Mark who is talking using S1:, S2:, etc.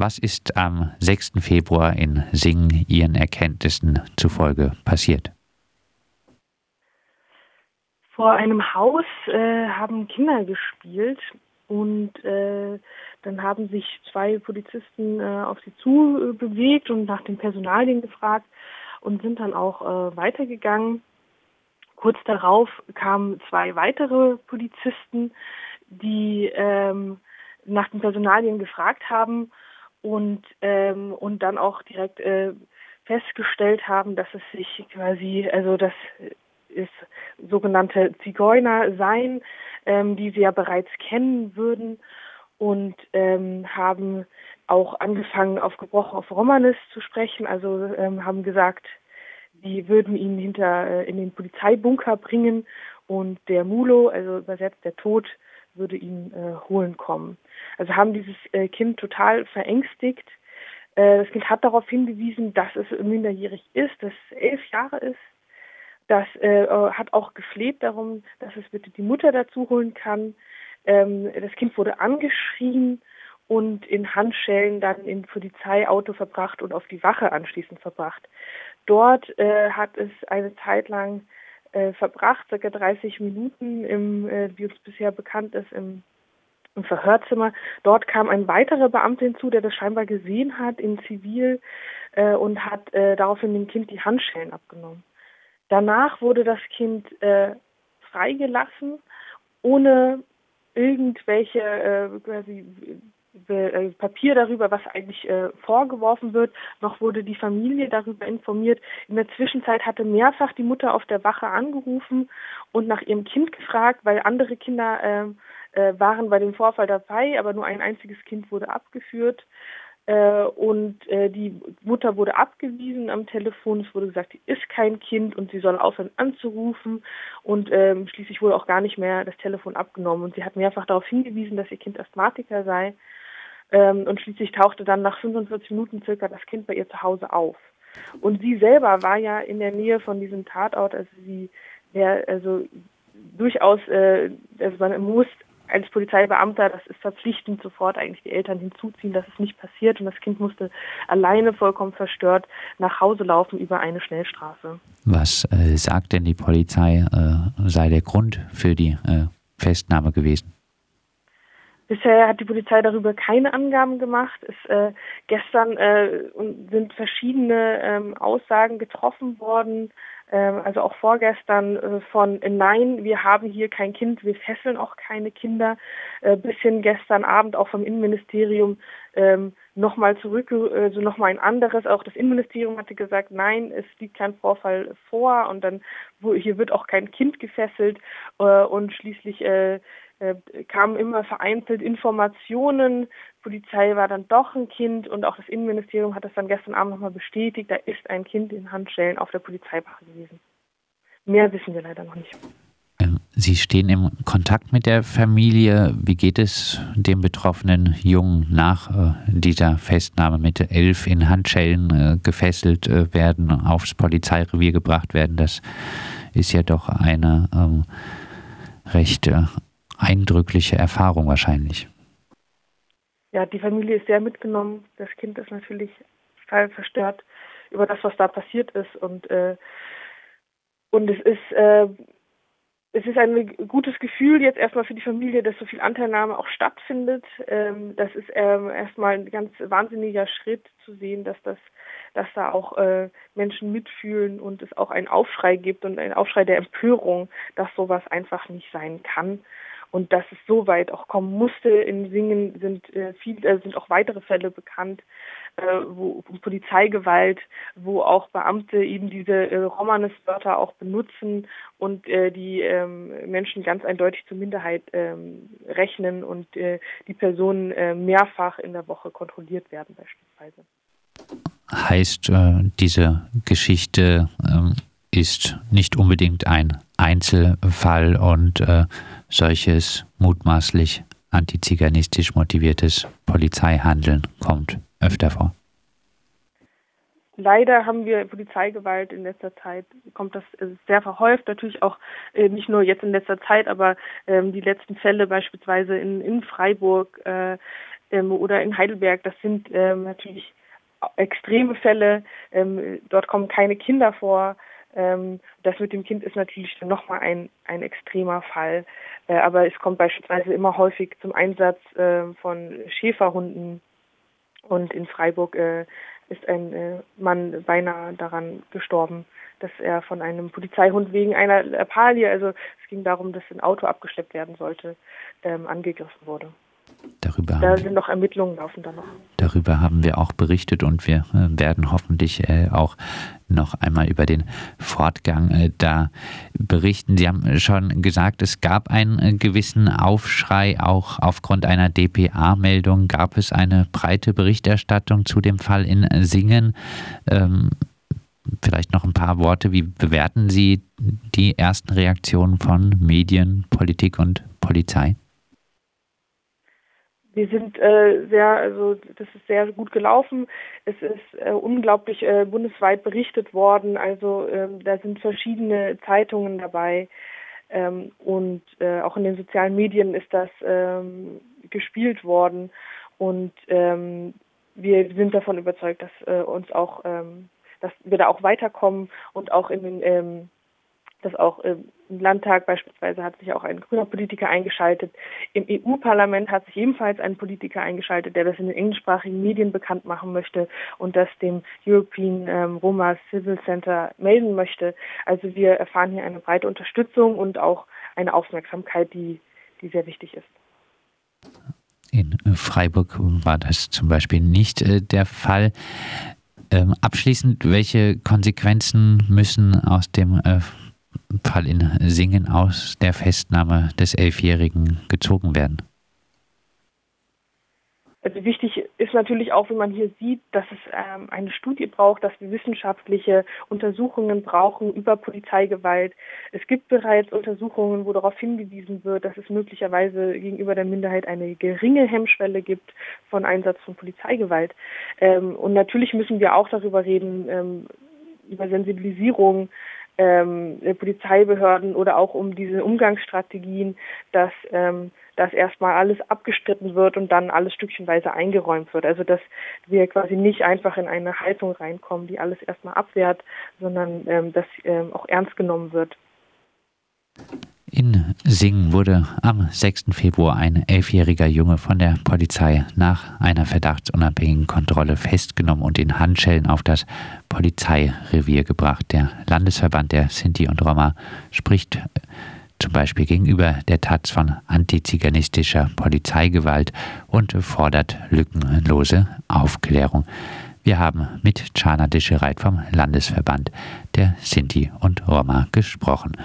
S1: Was ist am 6. Februar in Singen Ihren Erkenntnissen zufolge passiert?
S2: Vor einem Haus äh, haben Kinder gespielt und äh, dann haben sich zwei Polizisten äh, auf sie zu bewegt und nach den Personalien gefragt und sind dann auch äh, weitergegangen. Kurz darauf kamen zwei weitere Polizisten, die ähm, nach den Personalien gefragt haben und ähm, und dann auch direkt äh, festgestellt haben, dass es sich quasi, also das ist sogenannte Zigeuner seien, ähm, die sie ja bereits kennen würden und ähm, haben auch angefangen auf gebrochen auf Romanes zu sprechen, also ähm, haben gesagt, die würden ihn hinter äh, in den Polizeibunker bringen und der Mulo, also übersetzt der Tod, würde ihn äh, holen kommen. Also haben dieses äh, Kind total verängstigt. Äh, das Kind hat darauf hingewiesen, dass es minderjährig ist, dass es elf Jahre ist. Das äh, hat auch gefleht darum, dass es bitte die Mutter dazu holen kann. Ähm, das Kind wurde angeschrien und in Handschellen dann in Polizeiauto verbracht und auf die Wache anschließend verbracht. Dort äh, hat es eine Zeit lang äh, verbracht, circa 30 Minuten im, äh, wie uns bisher bekannt ist, im, im Verhörzimmer. Dort kam ein weiterer Beamter hinzu, der das scheinbar gesehen hat in Zivil äh, und hat äh, daraufhin dem Kind die Handschellen abgenommen. Danach wurde das Kind äh, freigelassen, ohne irgendwelche äh, quasi Papier darüber, was eigentlich äh, vorgeworfen wird, noch wurde die Familie darüber informiert. In der Zwischenzeit hatte mehrfach die Mutter auf der Wache angerufen und nach ihrem Kind gefragt, weil andere Kinder äh, äh, waren bei dem Vorfall dabei, aber nur ein einziges Kind wurde abgeführt. Äh, und äh, die Mutter wurde abgewiesen am Telefon. Es wurde gesagt, sie ist kein Kind und sie soll aufhören anzurufen. Und ähm, schließlich wurde auch gar nicht mehr das Telefon abgenommen. Und sie hat mehrfach darauf hingewiesen, dass ihr Kind Asthmatiker sei. Ähm, und schließlich tauchte dann nach 45 Minuten circa das Kind bei ihr zu Hause auf. Und sie selber war ja in der Nähe von diesem Tatort, also sie wäre also durchaus, äh, also man muss als Polizeibeamter, das ist verpflichtend, sofort eigentlich die Eltern hinzuziehen, dass es nicht passiert und das Kind musste alleine vollkommen verstört nach Hause laufen über eine Schnellstraße.
S1: Was äh, sagt denn die Polizei äh, sei der Grund für die äh, Festnahme gewesen?
S2: Bisher hat die Polizei darüber keine Angaben gemacht. Es, äh, gestern äh, sind verschiedene ähm, Aussagen getroffen worden, ähm, also auch vorgestern äh, von äh, Nein, wir haben hier kein Kind, wir fesseln auch keine Kinder, äh, bis hin gestern Abend auch vom Innenministerium ähm, nochmal zurück, also nochmal ein anderes. Auch das Innenministerium hatte gesagt, nein, es liegt kein Vorfall vor und dann wo, hier wird auch kein Kind gefesselt äh, und schließlich äh, kamen immer vereinzelt Informationen. Polizei war dann doch ein Kind und auch das Innenministerium hat das dann gestern Abend nochmal bestätigt. Da ist ein Kind in Handschellen auf der Polizeiwache gewesen. Mehr wissen wir leider noch nicht.
S1: Sie stehen im Kontakt mit der Familie. Wie geht es dem betroffenen Jungen nach äh, dieser Festnahme mit elf in Handschellen äh, gefesselt äh, werden, aufs Polizeirevier gebracht werden? Das ist ja doch eine ähm, recht äh, eindrückliche Erfahrung wahrscheinlich.
S2: Ja, die Familie ist sehr mitgenommen. Das Kind ist natürlich total verstört über das, was da passiert ist. Und, äh, und es ist, äh, es ist ein gutes Gefühl jetzt erstmal für die Familie, dass so viel Anteilnahme auch stattfindet. Ähm, das ist ähm, erstmal ein ganz wahnsinniger Schritt zu sehen, dass das, dass da auch äh, Menschen mitfühlen und es auch einen Aufschrei gibt und einen Aufschrei der Empörung, dass sowas einfach nicht sein kann und dass es so weit auch kommen musste. In Singen sind äh, viel, äh, sind auch weitere Fälle bekannt, äh, wo Polizeigewalt, wo auch Beamte eben diese äh, Romanes-Wörter auch benutzen und äh, die ähm, Menschen ganz eindeutig zur Minderheit ähm, rechnen und äh, die Personen äh, mehrfach in der Woche kontrolliert werden beispielsweise.
S1: Heißt äh, diese Geschichte ähm, ist nicht unbedingt ein Einzelfall und äh, solches mutmaßlich antiziganistisch motiviertes Polizeihandeln kommt öfter vor.
S2: Leider haben wir Polizeigewalt in letzter Zeit, kommt das sehr verhäuft, natürlich auch äh, nicht nur jetzt in letzter Zeit, aber ähm, die letzten Fälle beispielsweise in, in Freiburg, äh, ähm, oder in Heidelberg, das sind ähm, natürlich extreme Fälle. Ähm, dort kommen keine Kinder vor. Ähm, das mit dem Kind ist natürlich dann nochmal ein, ein extremer Fall. Äh, aber es kommt beispielsweise immer häufig zum Einsatz äh, von Schäferhunden. Und in Freiburg äh, ist ein Mann beinahe daran gestorben, dass er von einem Polizeihund wegen einer Lappalie, also es ging darum, dass ein Auto abgeschleppt werden sollte, ähm, angegriffen wurde.
S1: Darüber
S2: da sind noch Ermittlungen laufen da noch.
S1: Darüber haben wir auch berichtet und wir äh, werden hoffentlich äh, auch noch einmal über den Fortgang äh, da berichten. Sie haben schon gesagt, es gab einen gewissen Aufschrei, auch aufgrund einer DPA-Meldung gab es eine breite Berichterstattung zu dem Fall in Singen. Ähm, vielleicht noch ein paar Worte. Wie bewerten Sie die ersten Reaktionen von Medien, Politik und Polizei?
S2: Wir sind äh, sehr, also das ist sehr gut gelaufen. Es ist äh, unglaublich äh, bundesweit berichtet worden. Also ähm, da sind verschiedene Zeitungen dabei ähm, und äh, auch in den sozialen Medien ist das ähm, gespielt worden. Und ähm, wir sind davon überzeugt, dass äh, uns auch, ähm, dass wir da auch weiterkommen und auch in den ähm, dass auch im Landtag beispielsweise hat sich auch ein grüner Politiker eingeschaltet. Im EU-Parlament hat sich ebenfalls ein Politiker eingeschaltet, der das in den englischsprachigen Medien bekannt machen möchte und das dem European ähm, Roma Civil Center melden möchte. Also wir erfahren hier eine breite Unterstützung und auch eine Aufmerksamkeit, die, die sehr wichtig ist.
S1: In Freiburg war das zum Beispiel nicht äh, der Fall. Ähm, abschließend, welche Konsequenzen müssen aus dem äh, Fall in Singen aus der Festnahme des Elfjährigen gezogen werden?
S2: Also wichtig ist natürlich auch, wie man hier sieht, dass es ähm, eine Studie braucht, dass wir wissenschaftliche Untersuchungen brauchen über Polizeigewalt. Es gibt bereits Untersuchungen, wo darauf hingewiesen wird, dass es möglicherweise gegenüber der Minderheit eine geringe Hemmschwelle gibt von Einsatz von Polizeigewalt. Ähm, und natürlich müssen wir auch darüber reden, ähm, über Sensibilisierung ähm, Polizeibehörden oder auch um diese Umgangsstrategien, dass ähm, dass erstmal alles abgestritten wird und dann alles stückchenweise eingeräumt wird. Also dass wir quasi nicht einfach in eine Haltung reinkommen, die alles erstmal abwehrt, sondern ähm, dass ähm, auch ernst genommen wird.
S1: In Singen wurde am 6. Februar ein elfjähriger Junge von der Polizei nach einer verdachtsunabhängigen Kontrolle festgenommen und in Handschellen auf das Polizeirevier gebracht. Der Landesverband der Sinti und Roma spricht zum Beispiel gegenüber der Taz von antiziganistischer Polizeigewalt und fordert lückenlose Aufklärung. Wir haben mit Chana Dischereit vom Landesverband der Sinti und Roma gesprochen.